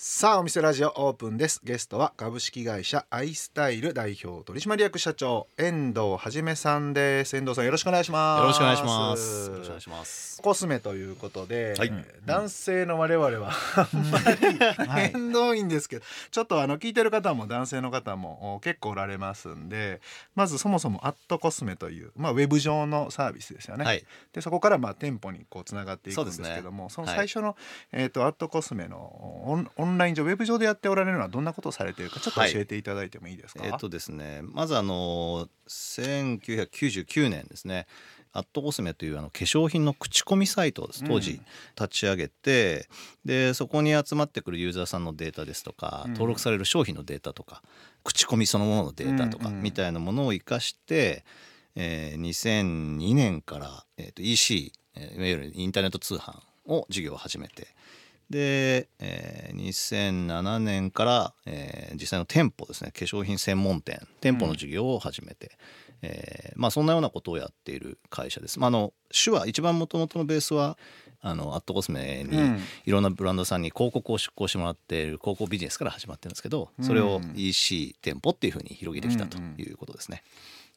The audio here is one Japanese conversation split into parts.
さあお店ラジオオープンです。ゲストは株式会社アイスタイル代表取締役社長遠藤はじめさんです。遠藤さんよろしくお願いします。よろしくお願いします。よろしくお願いします。コスメということで、はい。男性の我々はあんまり面倒いんですけど、ちょっとあの聞いてる方も男性の方もお結構おられますんでまずそもそもアットコスメという、まあ、ウェブ上のサービスですよね、はい。でそこからまあ店舗にこうつながっていくんですけどもそ,、はいの最初の、えー、とアットコスメのオンオンライン上ウェブ上でやっておられるのはどんなことをされているかちょっと教えていただいてもいいですか、えっとですねまずあの1999年ですね。アットコスメというあの化粧品の口コミサイトをです当時うん立ち上げて、でそこに集まってくるユーザーさんのデータですとか、うん。登録される商品のデータとか口コミそのもののデータとかうん。うんみたいなものを生かして、えー2002年から、えー、と EC、えーいわゆるインターネット通販を事業を始めてで、えー2007年から、えー実際の店舗ですね。化粧品専門店。店舗の事業を始めて、えーまあ、そんなようなことをやっている会社です。まあ、あの手話一番元々のベースはあのアットコスメにうん。いろんなブランドさんに広告を出稿してもらっている広告ビジネスから始まってるんですけどそれをうん。EC 店舗っていうふうに広げてきたということですね。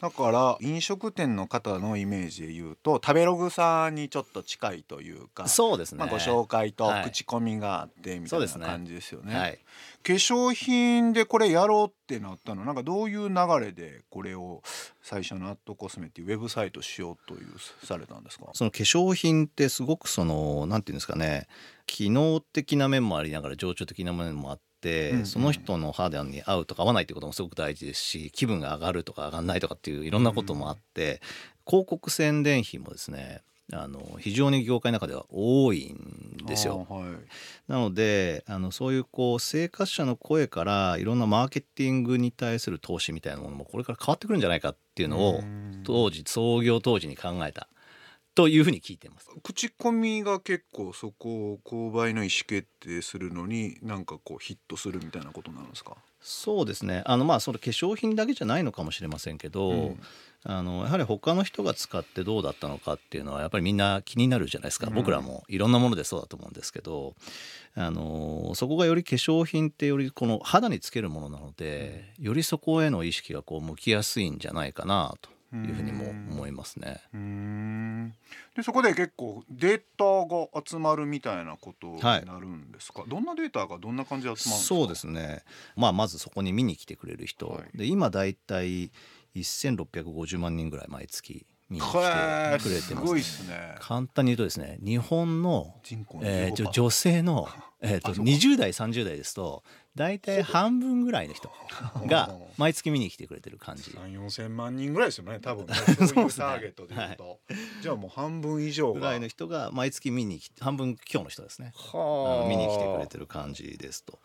だから飲食店の方のイメージで言うと食べログさんにちょっと近いというかそうですね、まあ、ご紹介とはい。口コミがあってみたいなそうですね。感じですよね。はい、化粧品でこれやろうってなったのなんかどういう流れでこれを最初のアットコスメっていうウェブサイトしようというされたんですか？その化粧品ってすごくそのなんていうんですかね機能的な面もありながら情緒的な面もあって、うんうんその人の肌に合うとか合わないってこともすごく大事ですし気分が上がるとか上がらないとかっていういろんなこともあって、広告宣伝費もですねあの非常に業界の中では多いんですよ。はい。なのであのそういうこう生活者の声からいろんなマーケティングに対する投資みたいなものもこれから変わってくるんじゃないかっていうのをうん。当時創業当時に考えたというふうに聞いてます。口コミが結構そこを購買の意思決定するのになんかこうヒットするみたいなことなんですか？そうですね。あのまあそれ化粧品だけじゃないのかもしれませんけど、うん。あのやはり他の人が使ってどうだったのかっていうのはやっぱりみんな気になるじゃないですか、うん。僕らもいろんなものでそうだと思うんですけどあのそこがより化粧品ってよりこの肌につけるものなので、よりそこへの意識がこう向きやすいんじゃないかなというふうにも思いますね。でそこで結構データが集まるみたいなことになるんですか、どんなデータがどんな感じで集まるそうですね、まあ、まずそこに見に来てくれる人、はい。で今だいたい1650万人ぐらい毎月見に来てくれてますすごいですね。簡単に言うとですね日本の、えー、15%じょ女性の、えー、とあそうか。20代30代ですと大体半分ぐらいの人が 毎月見に来てくれてる感じ。3 4千万人ぐらいですよね多分 ね。そういうターゲットでいうと。じゃあもう半分以上が。ぐらいの人が毎月見に来て半分今日の人ですね。見に来てくれてる感じですと。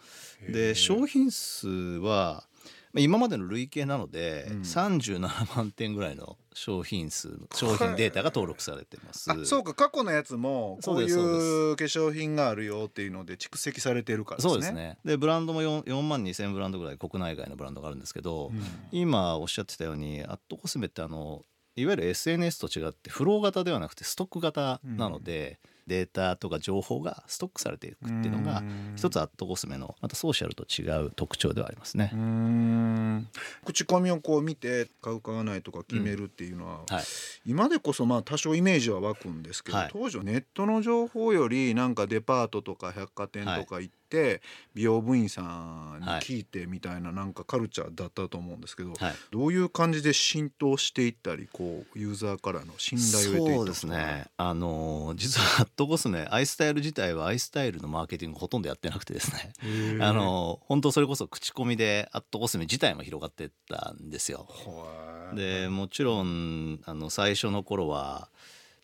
で商品数はまあ今までの累計なので、うん。37万点ぐらいの商品数商品データが登録されてます。あそうか。過去のやつもこそういうう化粧品があるよっていうので蓄積されてるからですね。そうですね。でブランドも 4, 4万2,000ブランドぐらい国内外のブランドがあるんですけど、うん。今おっしゃってたようにアットコスメってあのいわゆる SNS と違ってフロー型ではなくてストック型なので、データとか情報がストックされていくっていうのがうん。一つアットコスメのまたソーシャルと違う特徴ではありますね。口コミをこう見て買う買わないとか決めるっていうのは、はい。今でこそまあ多少イメージは湧くんですけど、はい。当時はネットの情報よりなんかデパートとか百貨店とか行って、美容部員さんに聞いてみたいななんかカルチャーだったと思うんですけど、はい。どういう感じで浸透していったりこうユーザーからの信頼を得ていったそうですね。あの実はアットコスメアイスタイル自体はアイスタイルのマーケティングほとんどやってなくてですね。あの本当それこそ口コミでアットコスメ自体も広がってったんですよ。はいでもちろんあの最初の頃は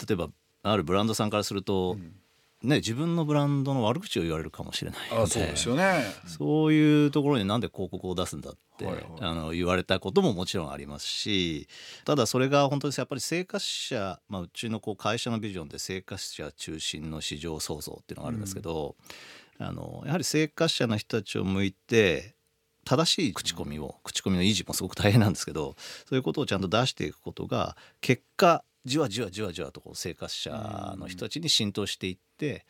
例えばあるブランドさんからすると、うんね、自分のブランドの悪口を言われるかもしれないのであそうですよね。そういうところになんで広告を出すんだって、はいはいあの言われたことももちろんありますしただそれが本当にやっぱり生活者、まあ、うちのこう会社のビジョンで生活者中心の市場創造っていうのがあるんですけど、あのやはり生活者の人たちを向いて正しい口コミを口コミの維持もすごく大変なんですけどそういうことをちゃんと出していくことが結果じわじわじわじわとこう生活者の人たちに浸透していって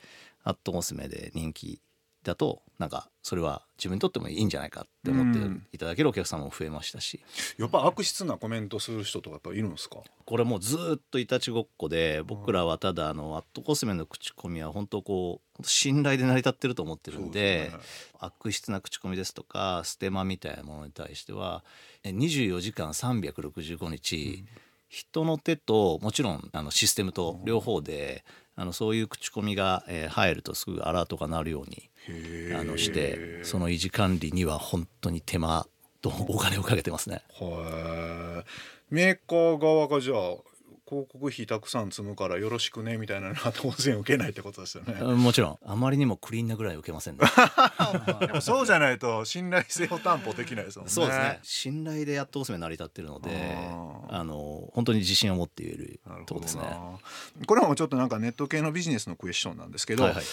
アットコスメで人気だとなんかそれは自分にとってもいいんじゃないかって思っていただけるお客様も増えましたし、やっぱ悪質なコメントする人とかやっぱいるんですか？これもうずっといたちごっこで僕らはただあのアットコスメの口コミは本当こう信頼で成り立ってると思ってるんでね。悪質な口コミですとかステマみたいなものに対してはえ24時間365日、人の手ともちろんあのシステムと両方で、あのそういう口コミが、えー入るとすぐアラートが鳴るようにへあのしてその維持管理には本当に手間とお金をかけてますね。はい。メーカー側がじゃあ広告費たくさん積むからよろしくねみたいなのは当然受けないってことですよねうんもちろんあまりにもクリーンなぐらい受けませんね。でもそうじゃないと信頼性を担保できないですもんねそうですね。信頼でやっとおすすめ成り立ってるので、あの本当に自信を持って言えるなるほどとこですね。なこれはもうちょっとなんかネット系のビジネスのクエスチョンなんですけど、はいはい。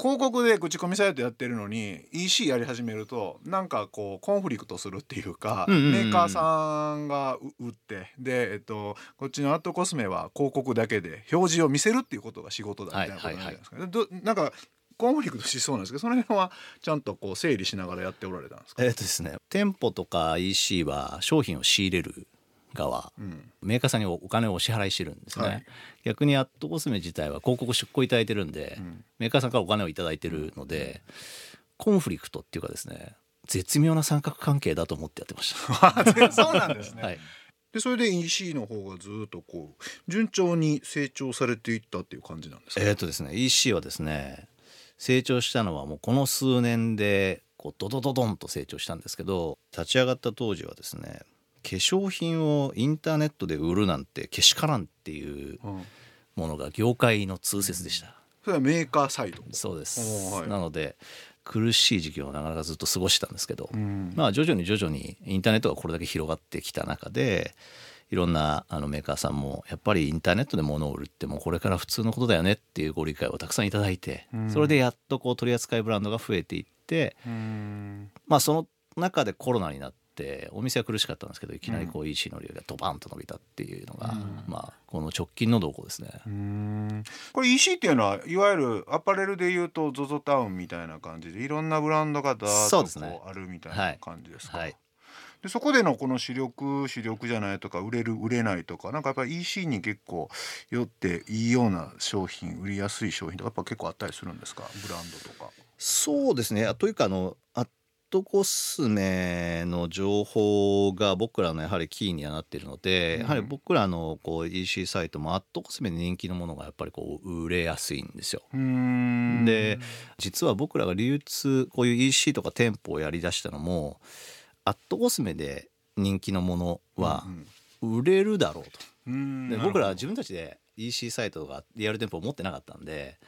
広告で口コミサイトやってるのに EC やり始めるとなんかこうコンフリクトするっていうか、メーカーさんがう売ってで、えっと、こっちのアットコスメは広告だけで表示を見せるっていうことが仕事だみたいなことなんじゃないですか、どなんかコンフリクトしそうなんですけどその辺はちゃんとこう整理しながらやっておられたんですか、えっとですね、店舗とか EC は商品を仕入れる側、うん。メーカーさんにお金をお支払いしてるんですね。はい。逆にアットコスメ自体は広告出稿いただいてるんで、ん。メーカーさんからお金をいただいてるので、コンフリクトっていうかですね、絶妙な三角関係だと思ってやってまし そうなんですた。ね、はい。でそれで EC の方がずっとこう順調に成長されていったっていう感じなんですか、えーっとですね EC はですね成長したのはもうこの数年でこうドドドドンと成長したんですけど立ち上がった当時はですね化粧品をインターネットで売るなんてけしからんっていううんものが業界の通説でした、それはメーカーサイド。そうです、はい。なので苦しい時期をなかなかずっと過ごしてたんですけど、ん。まあ徐々に徐々にインターネットがこれだけ広がってきた中でいろんなあのメーカーさんもやっぱりインターネットで物を売るってもうこれから普通のことだよねっていうご理解をたくさんいただいて、それでやっとこう取り扱いブランドが増えていってうん。まあその中でコロナになってお店は苦しかったんですけどいきなりこう EC の利用がドバンと伸びたっていうのが、まあこの直近の動向ですね。うん。これ EC っていうのはいわゆるアパレルでいうと ZOZO タウンみたいな感じでいろんなブランドがダーッとあるみたいな感じですか、はい。でそこでのこの主力主力じゃないとか売れる売れないとかなんかやっぱり EC に結構よっていいような商品売りやすい商品とかやっぱ結構あったりするんですか？ブランドとか。そうですね。というかあのトコスメの情報が僕らのやはりキーにはなっているので、うん。やはり僕らのこう EC サイトもアットコスメで人気のものがやっぱりこう売れやすいんですよ。うん。で実は僕らが流通こういう EC とか店舗をやりだしたのもアットコスメで人気のものは売れるだろうと。うん。で僕らは自分たちで EC サイトがリアル店舗を持ってなかったんで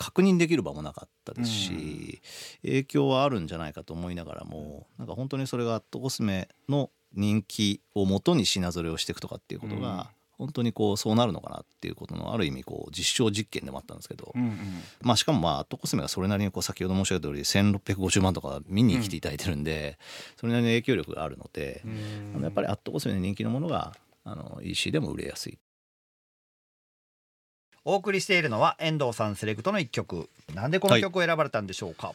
確認できる場もなかったですし、影響はあるんじゃないかと思いながらもなんか本当にそれがアットコスメの人気をもとに品ぞれをしていくとかっていうことが、うん。本当にこうそうなるのかなっていうことのある意味こう実証実験でもあったんですけど、うんうん。まあしかもまあアットコスメがそれなりにこう先ほど申し上げた通り1650万とか見に来ていただいてるんで、それなりの影響力があるので、あのやっぱりアットコスメで人気のものがあの EC でも売れやすいお送りしているのは遠藤さんセレクトの一曲。なんでこの曲を選ばれたんでしょうか、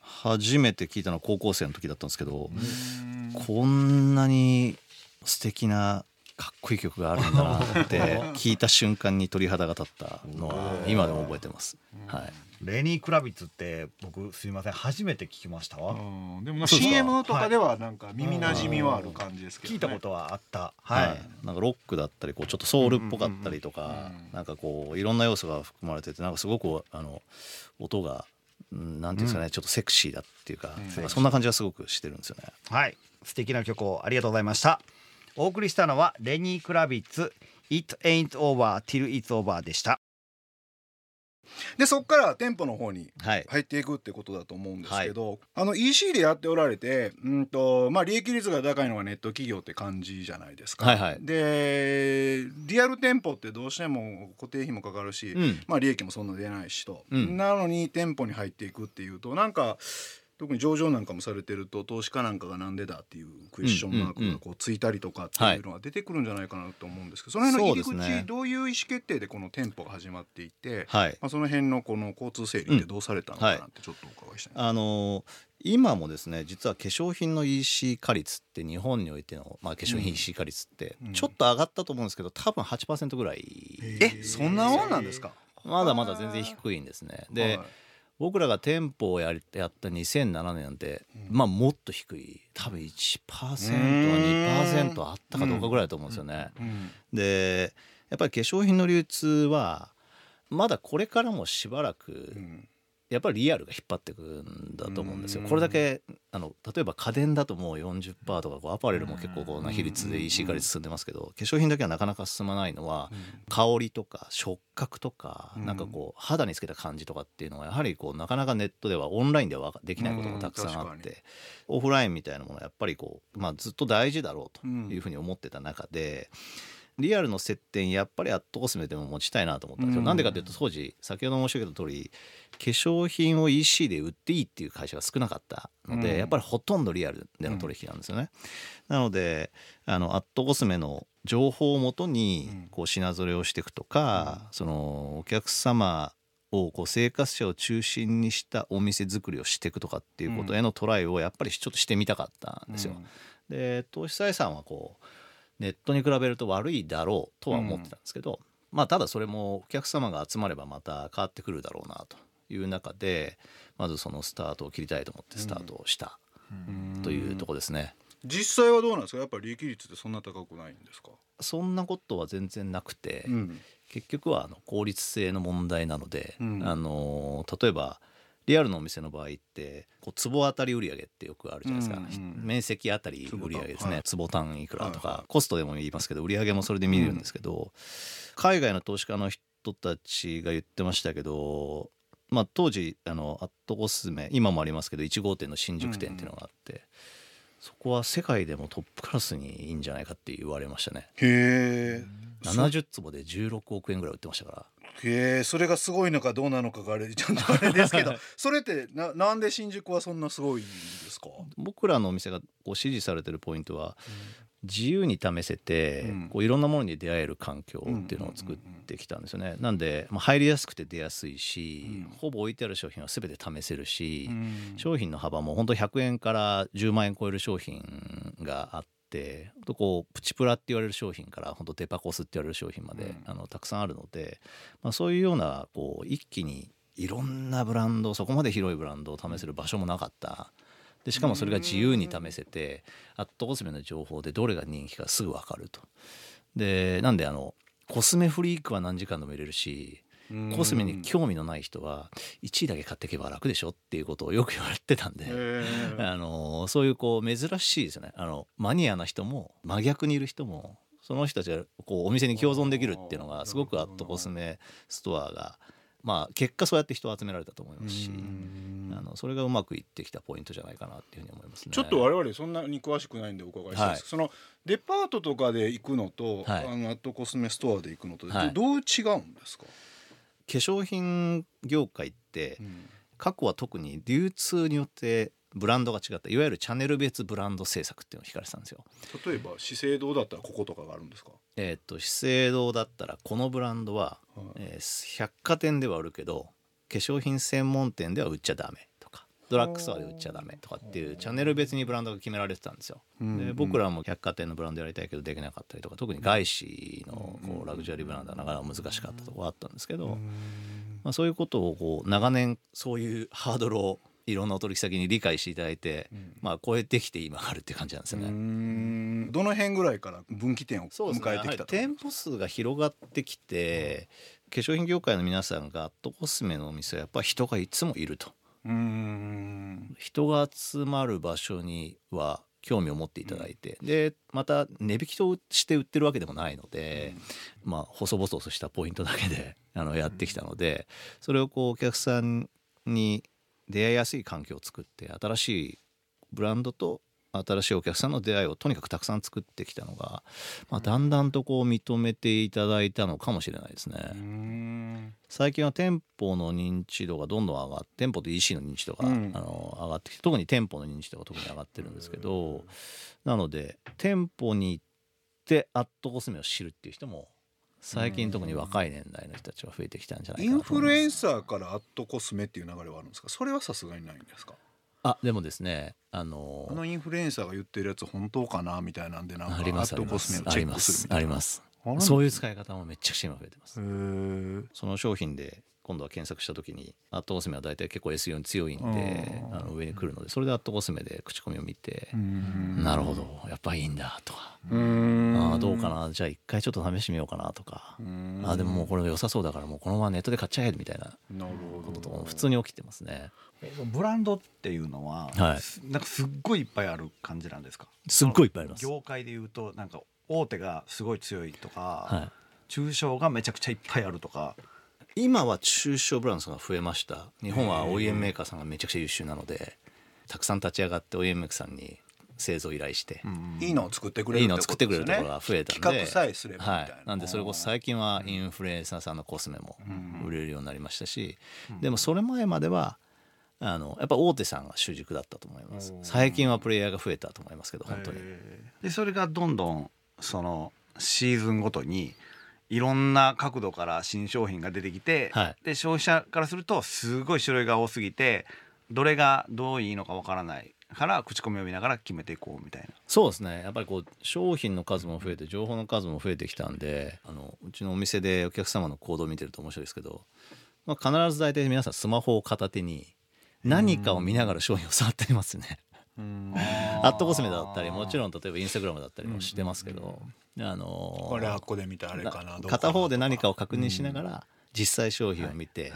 初めて聞いたのは高校生の時だったんですけど、うんこんなに素敵なかっこいい曲があるんだなって聞いた瞬間に鳥肌が立ったのは今でも覚えてます。はい、レニー・クラビッツって僕すいません初めて聞きましたわ、うん。でも CM とかではなんか耳なじみはある感じですけど、ね、聞いたことはあった。はい。はい、なんかロックだったりこうちょっとソウルっぽかったりとか、うん。うんうんなんかこういろんな要素が含まれててなんかすごくあの音がうんなんていうんですかね、ちょっとセクシーだっていうか,、うん。そんな感じがすごくしてるんですよね。はい、素敵な曲をありがとうございました。お送りしたのはレニー・クラビッツ It ain't over till it's over でしたでそこから店舗の方にはい、入っていくってことだと思うんですけど、あの EC でやっておられて、うんとまあ、利益率が高いのがネット企業って感じじゃないですか。はいはい。でリアル店舗ってどうしても固定費もかかるし、うん。まあ、利益もそんな出ないしと、うん。なのに店舗に入っていくっていうとなんか特に上場なんかもされてると投資家なんかがなんでだっていうクエスチョンマークがこうついたりとかっていうのが出てくるんじゃないかなと思うんですけど、その辺の入り口、ね、どういう意思決定でこの店舗が始まっていて、はいまあ、その辺のこの交通整理ってどうされたのかなってちょっとお伺いしたい、うん。はい、あの今もですね実は化粧品の EC 化率って日本においての、まあ、化粧品 EC 化率ってちょっと上がったと思うんですけど多分8%ぐらい、えそんなもんなんですか？まだまだ全然低いんですね。で、はい僕らが店舗をややった2007年なんて、うん、まあもっと低い。多分 1%2% あったかどうかぐらいだと思うんですよね。でやっぱり化粧品の流通はまだこれからもしばらくやっぱりリアルが引っ張ってくんだと思うんですよ。これだけあの例えば家電だともう40%とかこうアパレルも結構こうな比率で EC 化率進んでますけど化粧品だけはなかなか進まないのは香りとか触覚とかなんかこう肌につけた感じとかっていうのはやはりこうなかなかネットではオンラインではできないこともたくさんあってオフラインみたいなものはやっぱりこうまあずっと大事だろうというふうに思ってた中で。リアルの接点やっぱりアットコスメでも持ちたいなと思ったんですよ。なんでかというと当時先ほど申し上げた通り化粧品を EC で売っていいっていう会社が少なかったので、うん、やっぱりほとんどリアルでの取引なんですよね。うん、なのであのアットコスメの情報をもとにこう品ぞれをしていくとか、うん、そのお客様をこう生活者を中心にしたお店作りをしていくとかっていうことへのトライをやっぱりちょっとしてみたかったんですよ。で投資採算はこうネットに比べると悪いだろうとは思ってたんですけど、うん、まあただそれもお客様が集まればまた変わってくるだろうなという中でまずそのスタートを切りたいと思ってスタートをしたというとこですね。実際はどうなんですか？やっぱり利益率ってそんな高くないんですか？そんなことは全然なくて、うん、結局はあの効率性の問題なので、うん、あの例えばリアルのお店の場合ってこう坪当たり売上ってよくあるじゃないですか、うんうん、面積あたり売上ですね、はい、坪単位いくらとか、はいはい、コストでも言いますけど売上もそれで見るんですけど、うん、海外の投資家の人たちが言ってましたけどまあ、当時あのアットコスメ今もありますけど1号店の新宿店っていうのがあって、うんうん、そこは世界でもトップクラスにいいんじゃないかって言われましたね。へえ70坪で16億円ぐらい売ってましたからへえそれがすごいのかどうなのかがあれちゃんとあれですけど それってななんで新宿はそんなすごいんですか？僕らのお店がこう支持されてるポイントは、自由に試せて、うん、こういろんなものに出会える環境っていうのを作ってきたんですよね。なんで、まあ、入りやすくて出やすいし、うん、ほぼ置いてある商品は全て試せるし、うん、商品の幅も本当100円から10万円超える商品があって。とこうプチプラって言われる商品から本当デパコスって言われる商品まで、あのたくさんあるので、まあ、そういうようなこう一気にいろんなブランドそこまで広いブランドを試せる場所もなかったでしかもそれが自由に試せてアットコスメの情報でどれが人気かすぐ分かると。でなんであのコスメフリークは何時間でも入れるしコスメに興味のない人は1位だけ買っていけば楽でしょっていうことをよく言われてたんで、あのそういうこう珍しいですよね。あのマニアな人も真逆にいる人もその人たちがこうお店に共存できるっていうのがすごくアットコスメストアがまあ結果そうやって人を集められたと思いますしあのそれがうまくいってきたポイントじゃないかなっていうふうに思いますね。ちょっと我々そんなに詳しくないんでお伺いしたいです、はい、そのデパートとかで行くのと、はい、あのアットコスメストアで行くのと、はい、どう違うんですか？化粧品業界って、うん、過去は特に流通によってブランドが違った。いわゆるチャンネル別ブランド制作っていうのを引かれてたんですよ。例えば資生堂だったらこことかがあるんですか？えっ、と資生堂だったらこのブランドは、はい、えー、百貨店では売るけど化粧品専門店では売っちゃダメドラッグストアで売っちゃダメとかっていうチャンネル別にブランドが決められてたんですよ。で僕らも百貨店のブランドやりたいけどできなかったりとか特に外資のこうラグジュアリーブランドはなかなか難しかったところあったんですけど、まあ、そういうことをこう長年そういうハードルをいろんなお取引先に理解していただいて、うん、まあ超えてきて今あるって感じなんですよね。どの辺ぐらいから分岐点を迎えてきた、ね、店舗数が広がってきて、化粧品業界の皆さんがアットコスメのお店はやっぱり人がいつもいると。人が集まる場所には興味を持っていただいて、うん、でまた値引きとして売ってるわけでもないので、うん、まあ細々としたポイントだけで あのやってきたのでそれをこうお客さんに出会いやすい環境を作って新しいブランドと新しいお客さんの出会いをとにかくたくさん作ってきたのが、まあ、だんだんとこう認めていただいたのかもしれないですね。最近は店舗の認知度がどんどん上がって店舗と EC の認知度が、うん、あの上がってきて特に店舗の認知度が特に上がってるんですけどなので店舗に行ってアットコスメを知るっていう人も最近特に若い年代の人たちは増えてきたんじゃないかなインフルエンサーからアットコスメっていう流れはあるんですか？それはさすがにないんですか？あでもですねあのー、あのインフルエンサーが言ってるやつ本当かなみたいなんでなんかアットコスメをチェックするみたいな。ありますそういう使い方もめっちゃくちゃ今増えてます。その商品で今度は検索した時にアットコスメは大体結構 SEO に強いんであの上に来るのでそれでアットコスメで口コミを見てなるほどやっぱいいんだとかあどうかなじゃあ一回ちょっと試してみようかなとかあでももうこれ良さそうだからもうこのままネットで買っちゃえみたいなこととか普通に起きてますね。ブランドっていうのは、はい、なんかすっごいいっぱいある感じなんですか？すっごいいっぱいあります。業界でいうとなんか大手がすごい強いとか、はい、中小がめちゃくちゃいっぱいあるとか今は中小ブランドが増えました。日本は OEM メーカーさんがめちゃくちゃ優秀なのでたくさん立ち上がって OEM メーカーさんに製造依頼して、いいのを作ってくれる、いいのを作ってくれるところが増えたんで企画さえすればはい、なんでそれこそ最近はインフルエンサーさんのコスメも売れるようになりましたし、でもそれ前まではあのやっぱ大手さんが主軸だったと思います。最近はプレイヤーが増えたと思いますけど本当に。でそれがどんどんそのシーズンごとにいろんな角度から新商品が出てきて、はい、で消費者からするとすごい種類が多すぎてどれがどういいのかわからないから口コミを見ながら決めていこうみたいな。そうですね。やっぱりこう商品の数も増えて情報の数も増えてきたんであのうちのお店でお客様の行動を見てると面白いですけど、まあ、必ず大体皆さんスマホを片手に何かを見ながら商品を触っていますね。アットコスメだったりもちろん例えばインスタグラムだったりもしてますけど、あのこれはここで見たあれかな片方で何かを確認しながら実際商品を見て、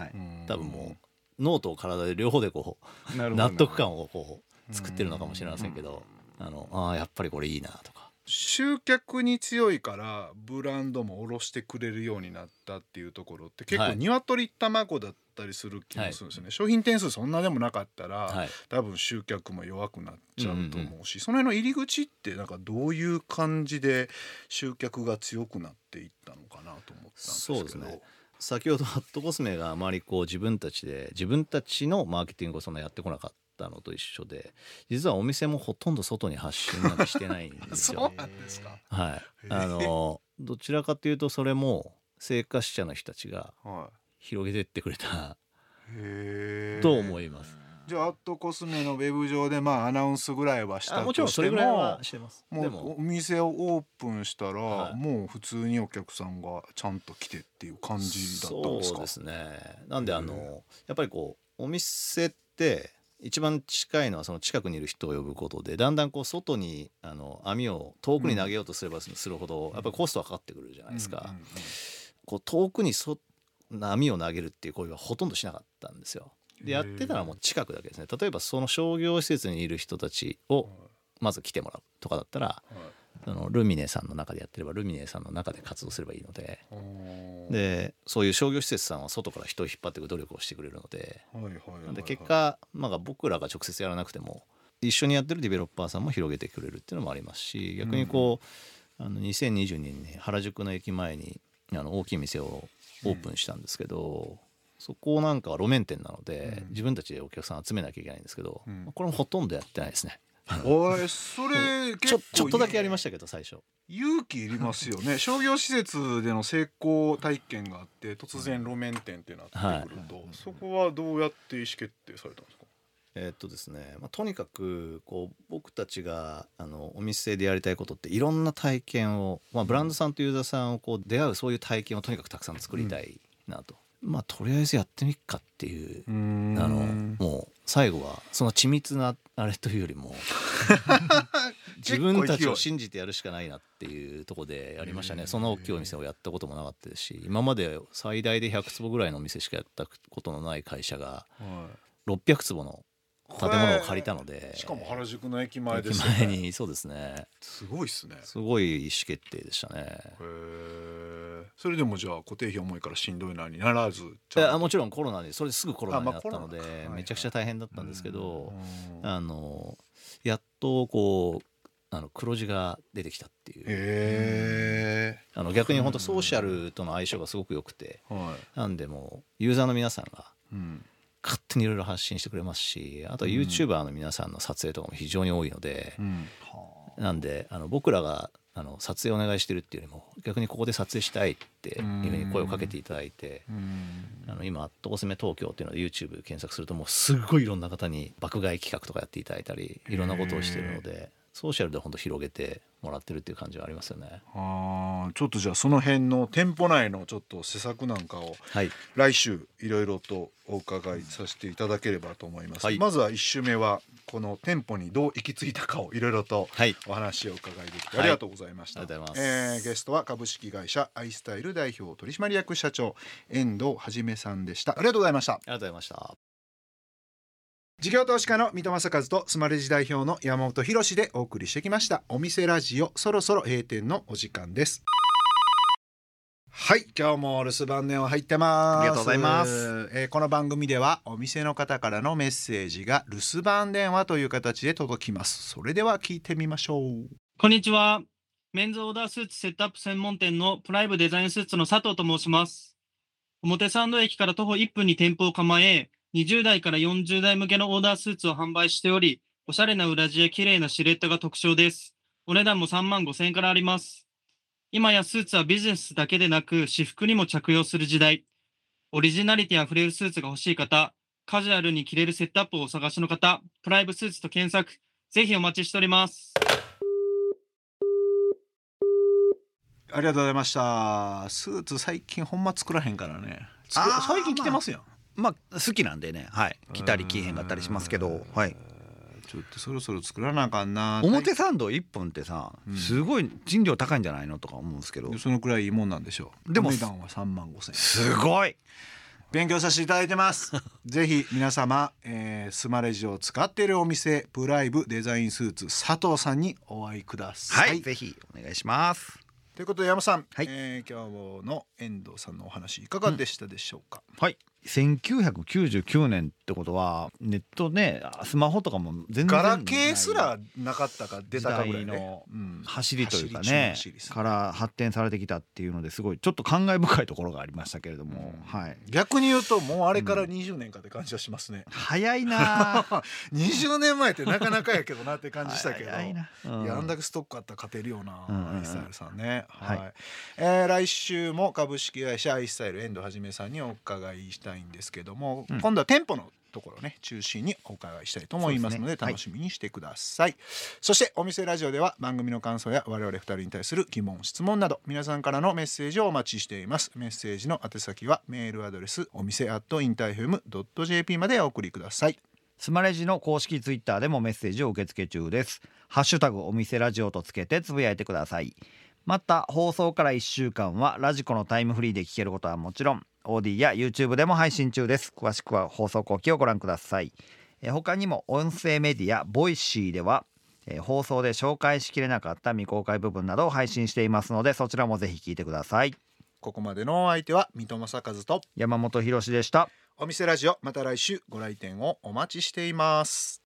多分もうノートを体で両方でこう納得感をこう作ってるのかもしれませんけど、あのあやっぱりこれいいなとか。集客に強いからブランドも卸してくれるようになったっていうところって結構鶏卵だったりする気もするんですよね、はい、商品点数そんなでもなかったら、はい、多分集客も弱くなっちゃうと思うし、うんうん、その辺の入り口ってなんかどういう感じで集客が強くなっていったのかなと思ったんですけど。そうですね。先ほどハットコスメがあまりこう自分たちで自分たちのマーケティングをそんなやってこなかったのと一緒で実はお店もほとんど外に発信なんてしてないんですよ。そうなんですか。はい。あのどちらかというとそれも生活者の人たちが広げてってくれた、と思います。じゃあアットコスメのウェブ上でまあアナウンスぐらいはしたもちろんそれぐらいはしてますもうお店をオープンしたら、はい、もう普通にお客さんがちゃんと来てっていう感じだったんですか？そうですねなんであのやっぱりこうお店って一番近いのはその近くにいる人を呼ぶことでだんだんこう外にあの網を遠くに投げようとすればするほどやっぱりコストはかかってくるじゃないですか。こう遠くにそ網を投げるっていう行為はほとんどしなかったんですよ。でやってたらもう近くだけですね。例えばその商業施設にいる人たちをまず来てもらうとかだったら、そのルミネさんの中でやってればルミネさんの中で活動すればいいので。でそういう商業施設さんは外から人を引っ張っていく努力をしてくれるので。で結果、まあ、僕らが直接やらなくても一緒にやってるディベロッパーさんも広げてくれるっていうのもありますし逆にこう、あの2022年に原宿の駅前にあの大きい店をオープンしたんですけど、そこなんかは路面店なので、自分たちでお客さん集めなきゃいけないんですけど、これもほとんどやってないですね。おいそれちょちょっとだけやりましたけど最初。勇気いりますよね。商業施設での成功体験があって突然路面店ってなってくると、はい、そこはどうやって意思決定されたんですか？えー、っとですね、まあ、とにかくこう僕たちがあのお店でやりたいことっていろんな体験を、まあ、ブランドさんとユーザーさんをこう出会うそういう体験をとにかくたくさん作りたいなと。うん、まあとりあえずやってみっかっていうあのもう最後はその緻密なあれというよりも 自分たちを信じてやるしかないなっていうとこでやりましたね。そんな大きいお店をやったこともなかったですし今まで最大で100坪ぐらいのお店しかやったことのない会社が600坪の建物を借りたので。しかも原宿の駅前ですね。駅前にそうですね。すごいっすね。すごい意思決定でしたね。へえそれでもじゃあ固定費重いからしんどいなにならずいやもちろんコロナでそれですぐコロナになったのでめちゃくちゃ大変だったんですけどあのやっとこうあの黒字が出てきたっていう。へあの逆に本当ソーシャルとの相性がすごく良くて、なんでもユーザーの皆さんが勝手にいろいろ発信してくれますしあと YouTuber の皆さんの撮影とかも非常に多いので、なんであの僕らがあの撮影お願いしてるっていうよりも逆にここで撮影したいっていうふうに声をかけていただいてあの今「アットコスメ東京」っていうので YouTube 検索するともうすごいいろんな方に爆買い企画とかやっていただいたりいろんなことをしてるのでソーシャルで本当広げてもらってるっていう感じはありますよね。あちょっとじゃあその辺の店舗内のちょっと施策なんかを、はい、来週いろいろとお伺いさせていただければと思います。はい、まずは1週目はこの店舗にどう行き着いたかをいろいろとお話を伺いできて、ありがとうございました。はい、えー、ゲストは株式会社アイスタイル代表取締役社長遠藤はじめさんでした。ありがとうございました。ありがとうございました。事業投資家の三戸正和とスマレジ代表の山本博でお送りしてきました。お店ラジオそろそろ閉店のお時間です。はい今日も留守番電話入ってます。ありがとうございます、えー、この番組ではお店の方からのメッセージが留守番電話という形で届きます。それでは聞いてみましょう。こんにちは。メンズオーダースーツセットアップ専門店のプライブデザインスーツの佐藤と申します。表参道駅から徒歩1分に店舗を構え20代から40代向けのオーダースーツを販売しており、おしゃれな裏地や綺麗なシルエットが特徴です。お値段も3万5千円からあります。今やスーツはビジネスだけでなく、私服にも着用する時代。オリジナリティあふれるスーツが欲しい方、カジュアルに着れるセットアップをお探しの方、プライブスーツと検索、ぜひお待ちしております。ありがとうございました。スーツ最近ほんま作らへんからね。最近着てますよ。まあまあ好きなんでね。はい。着たり着へんかったりしますけど。はい。ちょっとそろそろ作らなあかんな。表参道1本ってさ、すごい賃料高いんじゃないのとか思うんですけど。そのくらいいいもんなんでしょう。でも値段は3万5千円。すごい。勉強させていただいてます。ぜひ皆様、えー、スマレジを使っているお店プライブデザインスーツ佐藤さんにお会いください、はい、ぜひお願いします。ということで山さん、はい、えー、今日の遠藤さんのお話いかがでしたでしょうか、うん、はい1999年ってことはネットねスマホとかも全然ガラケーすらなかったか出たかぐらいの走りというかね、から発展されてきたっていうのですごいちょっと感慨深いところがありましたけれども、うん、はい、逆に言うともうあれから20年かって感じはしますね、うん、早いな20 年前ってなかなかやけどなって感じしたけど。いや、うん、あんだけストックあったら勝てるような、アイスタイルさんね、はい、はい、えー、来週も株式会社アイスタイル遠藤はじめさんにお伺いしたいんですけども、うん、今度は店舗のところね中心にお伺いしたいと思いますので、ね、楽しみにしてください、はい、そしてお店ラジオでは番組の感想や我々2人に対する疑問質問など皆さんからのメッセージをお待ちしています。メッセージの宛先はメールアドレスお店アットインターフェム .jp までお送りください。スマレジの公式ツイッターでもメッセージを受付中です。ハッシュタグお店ラジオとつけてつぶやいてください。また放送から1週間はラジコのタイムフリーで聞けることはもちろん AuDee や YouTube でも配信中です。詳しくは放送後記をご覧ください。え他にも音声メディアボイシーではえ放送で紹介しきれなかった未公開部分などを配信していますのでそちらもぜひ聞いてください。ここまでのお相手は三戸政和と山本博でした。お店ラジオまた来週ご来店をお待ちしています